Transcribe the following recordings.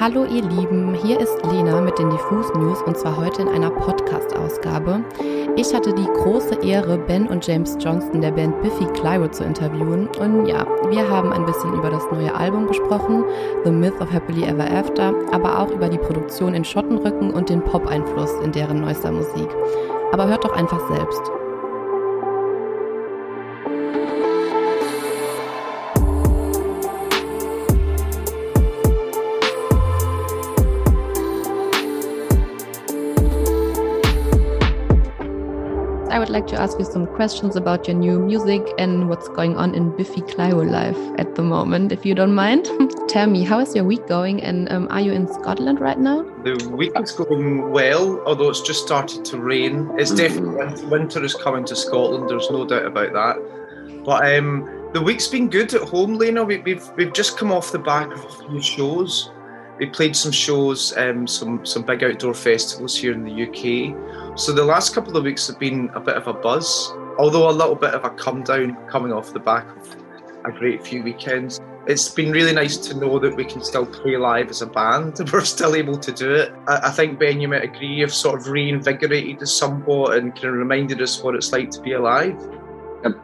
Hallo ihr Lieben, hier ist Lena mit den Diffus News und zwar heute in einer Podcast-Ausgabe. Ich hatte die große Ehre, Ben und James Johnston der Band Biffy Clyro zu interviewen und ja, wir haben ein bisschen über das neue Album gesprochen, The Myth of Happily Ever After, aber auch über die Produktion in Schottenrücken und den Pop-Einfluss in deren neuester Musik. Aber hört doch einfach selbst. I would like to ask you some questions about your new music and what's going on in Biffy Clyro life at the moment, if you don't mind. Tell me, how is your week going and um, are you in Scotland right now? The week is going well, although it's just started to rain. It's definitely winter, winter is coming to Scotland, there's no doubt about that. But um, the week's been good at home, Lena. We, we've, we've just come off the back of a few shows. We played some shows, um, some some big outdoor festivals here in the UK. So the last couple of weeks have been a bit of a buzz, although a little bit of a come down coming off the back of a great few weekends. It's been really nice to know that we can still play live as a band. And we're still able to do it. I, I think Ben, you might agree, have sort of reinvigorated us somewhat and kind of reminded us what it's like to be alive.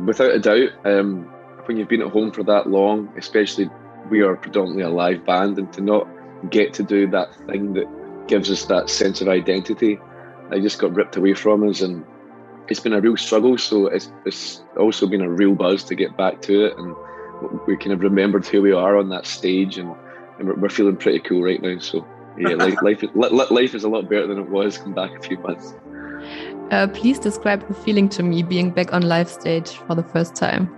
Without a doubt, um, when you've been at home for that long, especially we are predominantly a live band, and to not get to do that thing that gives us that sense of identity, I just got ripped away from us, and it's been a real struggle. So it's, it's also been a real buzz to get back to it, and we kind of remembered who we are on that stage, and, and we're, we're feeling pretty cool right now. So yeah, life, life, is- li- li- life is a lot better than it was come back a few months. Uh, please describe the feeling to me being back on live stage for the first time.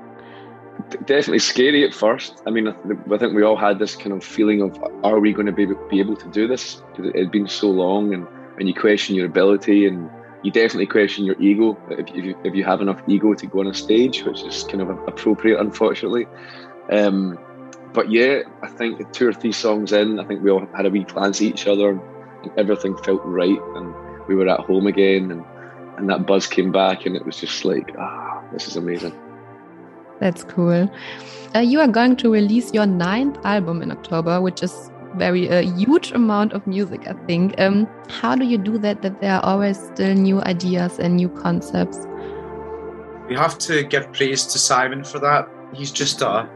Definitely scary at first. I mean, I, th- I think we all had this kind of feeling of, are we going to be, be able to do this? Because it had been so long, and, and you question your ability, and you definitely question your ego if, if, you, if you have enough ego to go on a stage, which is kind of appropriate, unfortunately. Um, but yeah, I think two or three songs in, I think we all had a wee glance at each other, and everything felt right, and we were at home again, and, and that buzz came back, and it was just like, ah, this is amazing. That's cool. Uh, you are going to release your ninth album in October, which is very a huge amount of music, I think. Um, how do you do that? That there are always still new ideas and new concepts. We have to give praise to Simon for that. He's just a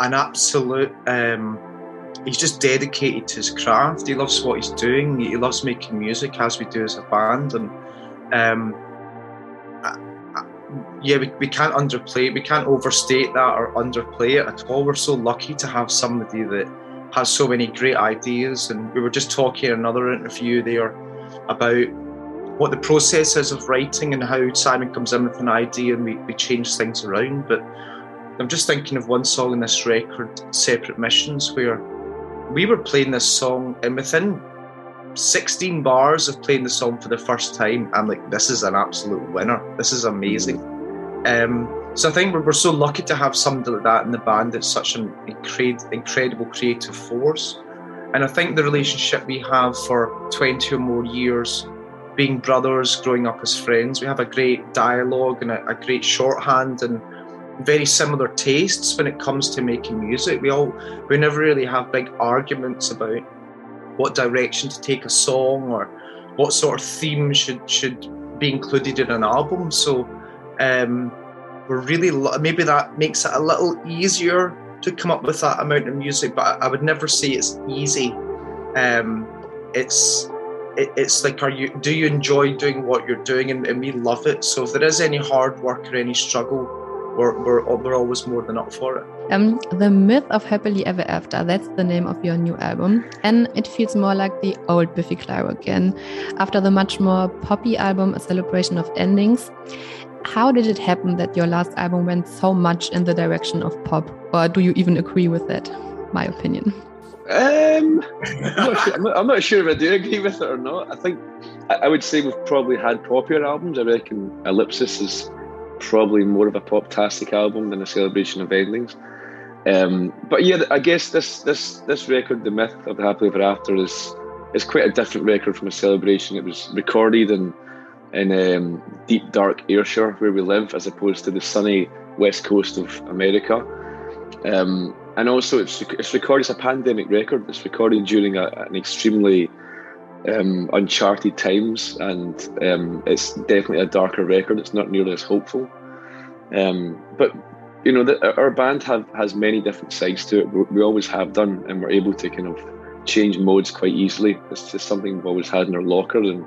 an absolute. Um, he's just dedicated to his craft. He loves what he's doing. He loves making music, as we do as a band, and um, yeah, we, we can't underplay. We can't overstate that or underplay it at all. We're so lucky to have somebody that has so many great ideas. And we were just talking in another interview there about what the process is of writing and how Simon comes in with an idea and we, we change things around. But I'm just thinking of one song in this record, Separate Missions, where we were playing this song and within 16 bars of playing the song for the first time, I'm like, this is an absolute winner. This is amazing. Um, so I think we're, we're so lucky to have somebody like that in the band It's such an incred- incredible creative force. And I think the relationship we have for 20 or more years, being brothers, growing up as friends, we have a great dialogue and a, a great shorthand and very similar tastes when it comes to making music. We all we never really have big arguments about what direction to take a song or what sort of theme should should be included in an album. So um, we're really maybe that makes it a little easier to come up with that amount of music, but I would never say it's easy. Um, it's it, it's like are you do you enjoy doing what you're doing and, and we love it so if there is any hard work or any struggle we're, we're, we're always more than up for it Um, the Myth of Happily Ever After, that's the name of your new album. And it feels more like the old Biffy Clyro again. After the much more poppy album, A Celebration of Endings, how did it happen that your last album went so much in the direction of pop? Or do you even agree with that? My opinion. Um, I'm, not sure, I'm, not, I'm not sure if I do agree with it or not. I think I, I would say we've probably had poppier albums. I reckon Ellipsis is probably more of a pop-tastic album than a celebration of endings. Um, but yeah, I guess this this this record, the myth of the happily ever after, is is quite a different record from a celebration. It was recorded in in um, deep dark Ayrshire, where we live, as opposed to the sunny west coast of America. Um, and also it's it's recorded. It's a pandemic record. It's recorded during a, an extremely um, uncharted times, and um, it's definitely a darker record. It's not nearly as hopeful. Um, but you know, the, our band have has many different sides to it. We, we always have done, and we're able to kind of change modes quite easily. It's just something we've always had in our locker, and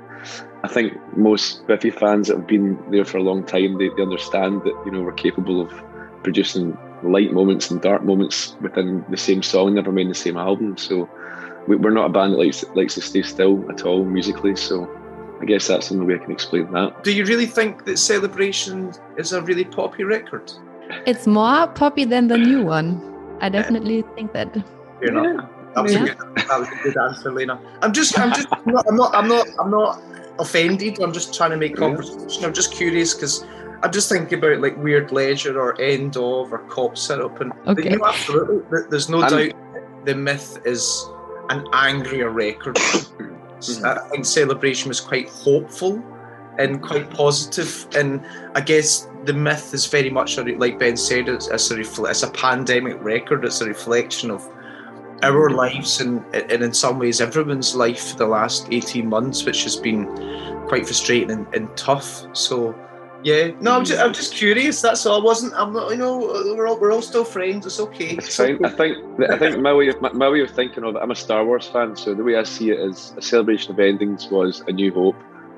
I think most Biffy fans that have been there for a long time they, they understand that you know we're capable of producing light moments and dark moments within the same song, never mind the same album. So we, are not a band that likes likes to stay still at all musically. So I guess that's the only way I can explain that. Do you really think that Celebration is a really poppy record? It's more poppy than the new one. I definitely think that. Fair enough. That was, yeah. a good, that was a good answer, Lena. I'm just, I'm just, I'm not, I'm not, I'm not, I'm not offended. I'm just trying to make conversation. I'm just curious because I'm just thinking about like Weird Leisure or End of or Cop Syrup, and okay. you know, absolutely, there's no I'm, doubt the myth is an angrier record. mm-hmm. I think Celebration was quite hopeful and quite positive, and I guess the myth is very much like Ben said, it's, it's a refle- it's a pandemic record. It's a reflection of our mm-hmm. lives and, and in some ways everyone's life for the last 18 months, which has been quite frustrating and, and tough. So yeah, no, I'm just, I'm just curious. That's all. I wasn't. I'm not. You know, we're all, we're all still friends. It's okay. It's fine. I think. I think my way of my way of thinking of it. I'm a Star Wars fan, so the way I see it is a celebration of endings was A New Hope,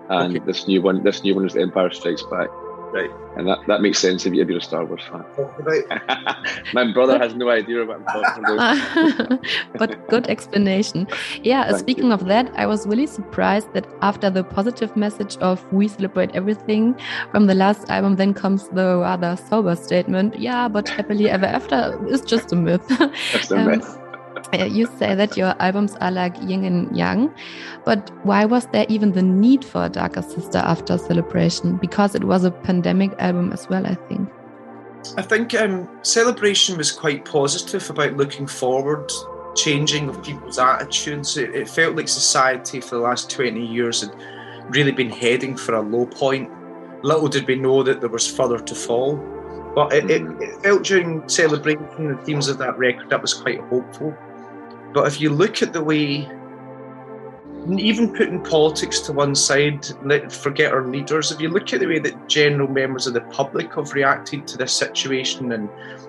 and okay. this new one. This new one is The Empire Strikes Back. Right. And that, that makes sense if you're a Star Wars fan. My brother has no idea what I'm talking about. but good explanation. Yeah, Thank speaking you. of that, I was really surprised that after the positive message of we celebrate everything from the last album, then comes the rather sober statement, yeah, but happily ever after is just a myth. That's a um, myth. You say that your albums are like yin and yang, but why was there even the need for a Darker Sister after Celebration? Because it was a pandemic album as well, I think. I think um, Celebration was quite positive about looking forward, changing of people's attitudes. It, it felt like society for the last 20 years had really been heading for a low point. Little did we know that there was further to fall. But it, it, mm. it, felt during celebration the themes of that record that was quite hopeful. But if you look at the way, even putting politics to one side, let forget our leaders, if you look at the way that general members of the public have reacted to this situation and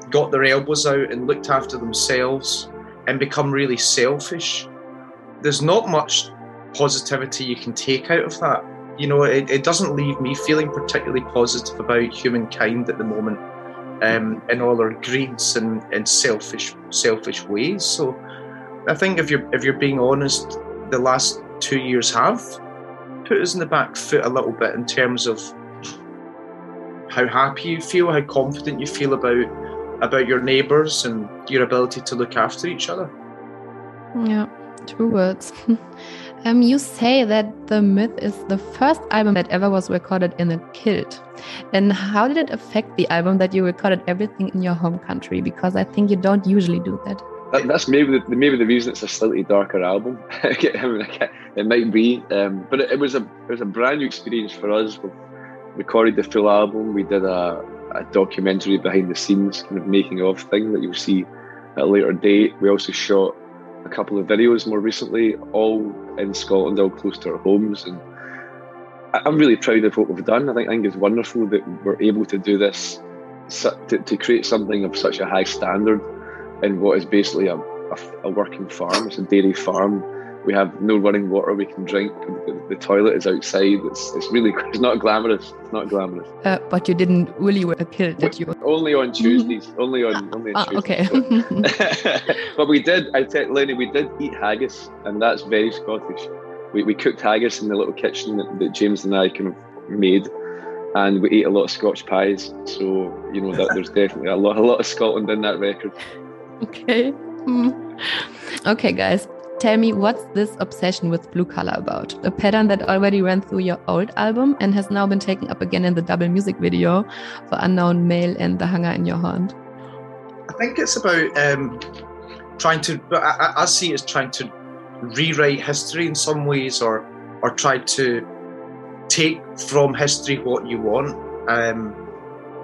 got their elbows out and looked after themselves and become really selfish, there's not much positivity you can take out of that. You know, it, it doesn't leave me feeling particularly positive about humankind at the moment um, in all our greeds and, and selfish selfish ways. So I think if you're if you're being honest, the last two years have put us in the back foot a little bit in terms of how happy you feel, how confident you feel about about your neighbours and your ability to look after each other. Yeah, true words. um, you say that the myth is the first album that ever was recorded in a kilt. And how did it affect the album that you recorded everything in your home country? Because I think you don't usually do that that, that's maybe the, maybe the reason it's a slightly darker album. it might be, um, but it, it, was a it was a brand new experience for us. We recorded the full album. We did a, a documentary behind the scenes, kind of making of thing that you'll see at a later date. We also shot a couple of videos more recently, all in Scotland, all close to our homes, and I'm really proud of what we've done. I think I think it's wonderful that we're able to do this to, to create something of such a high standard in what is basically a, a, a, working farm. It's a dairy farm. We have no running water we can drink. The, the toilet is outside. It's, it's really it's not glamorous. It's not glamorous. Uh, but you didn't really wear a kilt, did you? Only on Tuesdays. only on only on ah, Tuesdays. Okay. but we did. I tell Lenny, we did eat haggis, and that's very Scottish. We, we cooked haggis in the little kitchen that, that James and I kind of made and we ate a lot of Scotch pies. So you know that there's definitely a lot, a lot of Scotland in that record. Okay. Mm. Okay, guys. Tell me, what's this obsession with blue color about? A pattern that already ran through your old album and has now been taken up again in the double music video for Unknown Male and The Hunger in Your Haunt. I think it's about um, trying to, I, I see it as trying to rewrite history in some ways or, or try to take from history what you want. Um,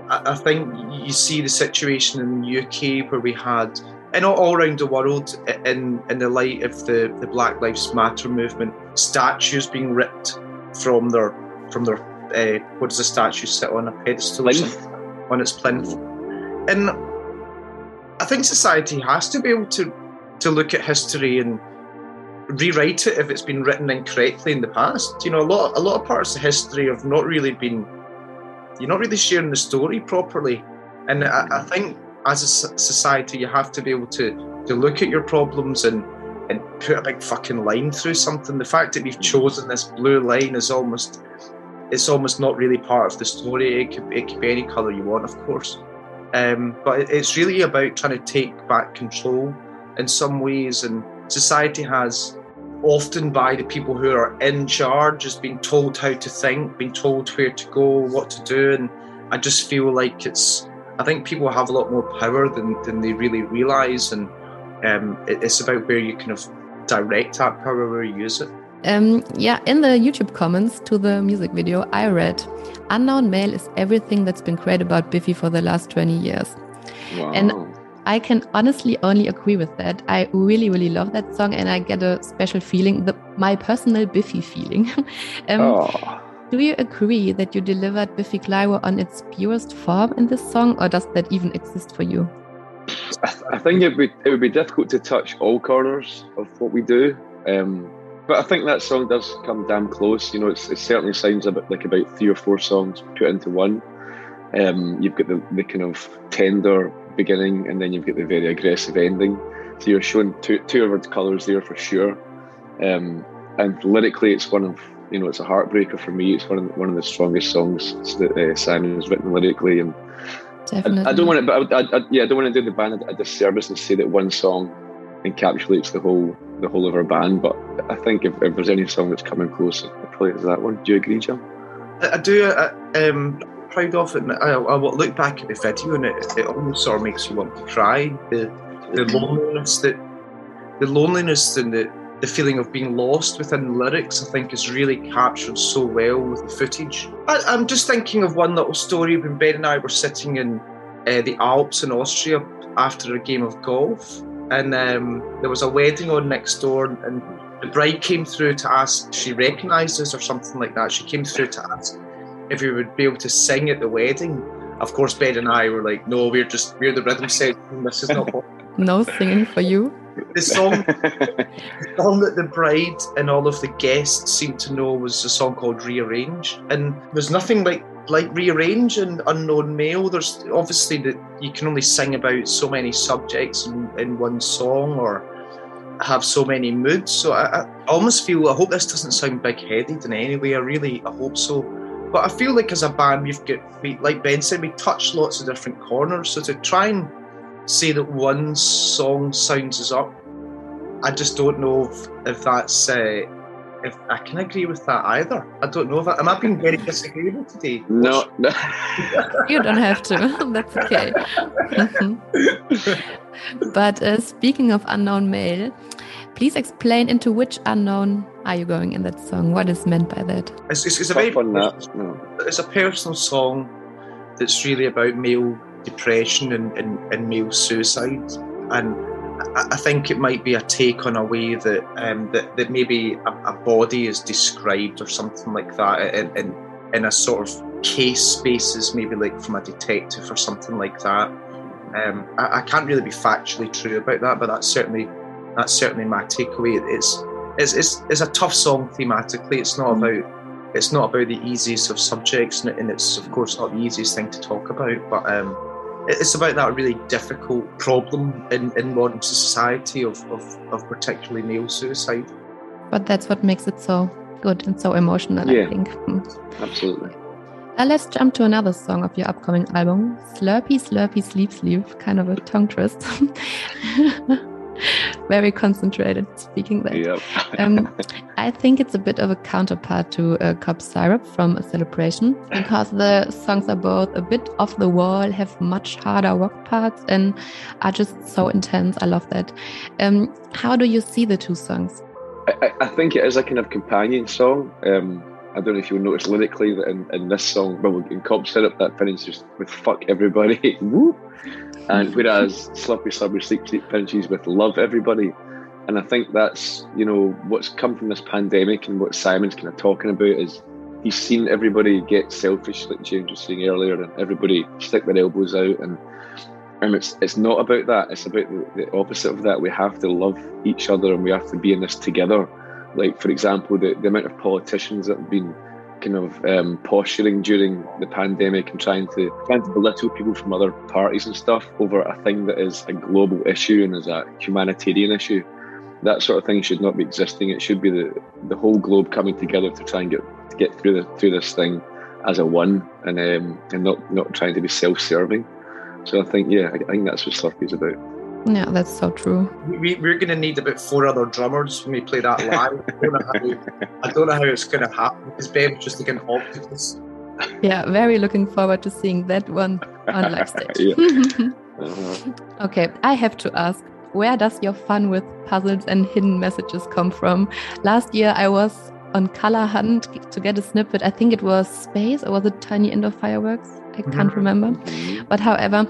I, think you see the situation in the UK where we had and all, around the world, in in the light of the, the Black Lives Matter movement, statues being ripped from their from their uh, what does the statue sit on? A pedestal on its plinth, and I think society has to be able to to look at history and rewrite it if it's been written incorrectly in the past. You know, a lot a lot of parts of history have not really been you're not really sharing the story properly, and I, I think as a society you have to be able to to look at your problems and and put a big fucking line through something. The fact that we've chosen this blue line is almost it's almost not really part of the story. It could, it could be any colour you want, of course. Um, but it's really about trying to take back control in some ways. And society has often by the people who are in charge is being told how to think, being told where to go, what to do. And I just feel like it's, I think people have a lot more power than, than they really realise. And um, it, it's about where you kind of direct that power, where you use it. Um, yeah, in the YouTube comments to the music video, I read Unknown Male is everything that's been great about Biffy for the last 20 years. Wow. And I can honestly only agree with that. I really, really love that song and I get a special feeling, the, my personal Biffy feeling. um, oh. Do you agree that you delivered Biffy Clyro on its purest form in this song, or does that even exist for you? I, th I think it would, it would be difficult to touch all corners of what we do. Um, but I think that song does come damn close. You know, it certainly sounds a bit like about three or four songs put into one. Um, you've got the, the kind of tender beginning, and then you've got the very aggressive ending. So you're showing two two of its colours there for sure. Um, and lyrically, it's one of you know it's a heartbreaker for me. It's one of one of the strongest songs that uh, Simon has written lyrically, and Definitely. I, I don't want to, but I, I, yeah, I don't want to do the band a disservice and say that one song encapsulates the whole the whole of our band. But I think if, if there's any song that's coming close, it probably is that one. Do you agree, John? I, I do. I, proud of it. I, I look back at the video and it, it almost sort of makes you want to cry. The the loneliness that the loneliness and the the feeling of being lost within the lyrics, I think, is really captured so well with the footage. I, am just thinking of one little story when Ben and I were sitting in uh, the Alps in Austria after a game of golf, and um, there was a wedding on next door, and the bride came through to ask she recognised us or something like that. She came through to ask if we would be able to sing at the wedding. Of course, Ben and I were like, "No, we're just we're the rhythm section. This is not." no singing for you. The song, the song that the bride and all of the guests seemed to know was a song called "Rearrange," and there's nothing like like rearrange and unknown male there's obviously that you can only sing about so many subjects in, in one song or have so many moods so I, I, almost feel i hope this doesn't sound big-headed in any way i really i hope so but i feel like as a band we've got we, like ben said we touch lots of different corners so to try and say that one song sounds us up i just don't know if, if that's uh, if I can agree with that either. I don't know if I, am I being very disagreeable today. No, no. you don't have to. That's okay. but uh, speaking of unknown male, please explain into which unknown are you going in that song? What is meant by that? It's, it's, it's a very no. it's a personal song that's really about male depression and, and, and male suicide and I think it might be a take on a way that um, that, that maybe a, a, body is described or something like that in, in, in a sort of case basis, maybe like from a detective or something like that. Um, I, I, can't really be factually true about that, but that's certainly that's certainly my takeaway. It's it's, it's, it's a tough song thematically. It's not mm. about it's not about the easiest of subjects, and it's of course not the easiest thing to talk about, but. Um, it's about that really difficult problem in, in modern society of, of, of particularly male suicide. But that's what makes it so good and so emotional, yeah, I think. Absolutely. Uh, let's jump to another song of your upcoming album, Slurpy Slurpy Sleep Sleep, kind of a tongue twist. very concentrated speaking there. Yep. um, I think it's a bit of a counterpart to uh, Cop Syrup from a celebration because the songs are both a bit off the wall, have much harder rock parts, and are just so intense. I love that. Um, how do you see the two songs? I, I, think it is a kind of companion song. Um, I don't know if you'll notice lyrically that in, in this song, well, in Cop Syrup, that finishes with fuck everybody. Woo! And whereas Slurpy Slurpy Sleep Sleep finishes with love everybody. And I think that's, you know, what's come from this pandemic and what Simon's kind of talking about is he's seen everybody get selfish, like James was saying earlier, and everybody stick their elbows out and and it's it's not about that. It's about the, the opposite of that. We have to love each other and we have to be in this together. Like for example, the, the amount of politicians that have been kind of um, posturing during the pandemic and trying to trying to belittle people from other parties and stuff over a thing that is a global issue and is a humanitarian issue. That sort of thing should not be existing. It should be the the whole globe coming together to try and get to get through the, through this thing as a one and um, and not not trying to be self-serving. So I think yeah, I, I think that's what Slurpy's about. Yeah, that's so true. We, we're going to need about four other drummers when we play that live. I, don't know how, I don't know how it's going to happen because Ben's just like an octopus. Yeah, very looking forward to seeing that one on live stage. uh-huh. Okay, I have to ask where does your fun with puzzles and hidden messages come from? Last year I was on color hunt to get a snippet. I think it was space or was it tiny indoor fireworks? I can't mm-hmm. remember. Mm-hmm. But however,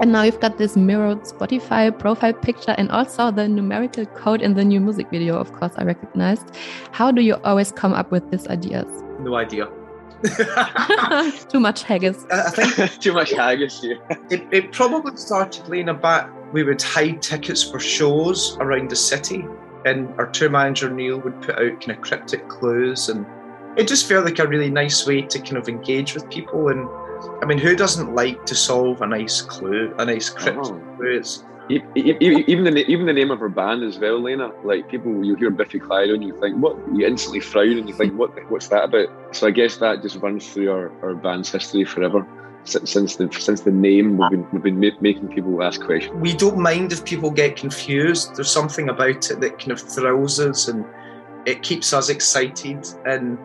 and now you've got this mirrored Spotify profile picture and also the numerical code in the new music video, of course, I recognized. How do you always come up with these ideas? No idea. Too much haggis. I think too much haggis here. It, it probably started laying about. We would hide tickets for shows around the city, and our tour manager Neil would put out kind of cryptic clues, and it just felt like a really nice way to kind of engage with people and I mean, who doesn't like to solve a nice clue, a nice cryptic oh. clue? It's, even the even the name of her band as well, Lena. Like people, you hear Biffy Clyro and you think, what? You instantly frown and you think, what? What's that about? So I guess that just runs through our, our band's history forever. Since the since the name, we've been we've been making people ask questions. We don't mind if people get confused. There's something about it that kind of thrills us and it keeps us excited and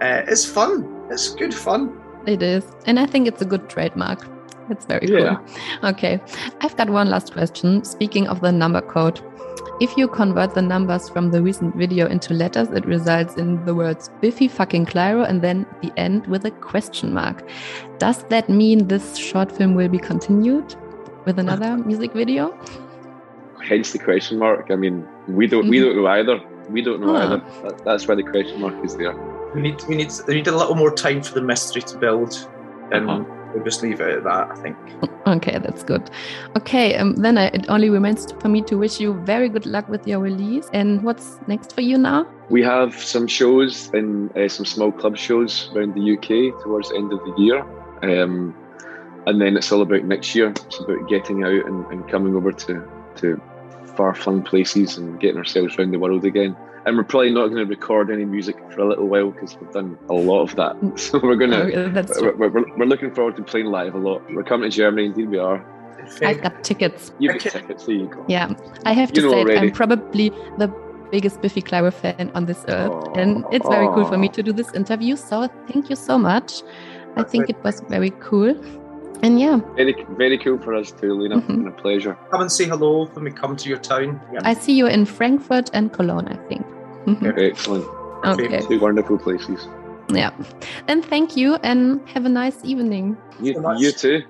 uh, it's fun. It's good fun. It is. And I think it's a good trademark. It's very yeah. cool. Okay. I've got one last question. Speaking of the number code, if you convert the numbers from the recent video into letters, it results in the words Biffy fucking Clyro and then the end with a question mark. Does that mean this short film will be continued with another music video? Hence the question mark. I mean, we don't we mm-hmm. don't know either. We don't know either. That's why the question mark is there we need we need we need a little more time for the mystery to build, and uh-huh. we'll just leave it at that. I think. Okay, that's good. Okay, um, then I, it only remains for me to wish you very good luck with your release. And what's next for you now? We have some shows in uh, some small club shows around the UK towards the end of the year. Um, and then it's all about next year. It's about getting out and, and coming over to, to far flung places and getting ourselves around the world again and we're probably not going to record any music for a little while because we've done a lot of that. So we're going to. Oh, we're, we're, we're, looking forward to playing live a lot. We're coming to Germany, indeed we are. I've got tickets. You've got tickets. There you go. Yeah, I have to you say it, I'm probably the biggest Biffy Clyro fan on this earth, oh, and it's very oh. cool for me to do this interview. So thank you so much. I think it was very cool. And yeah. Very, very cool for us too, Lena. Mm-hmm. Been a pleasure. Come and say hello when we come to your town. Yeah. I see you in Frankfurt and Cologne, I think. Mm-hmm. Excellent. Okay. Two wonderful places. Yeah. Then thank you and have a nice evening. You, you too.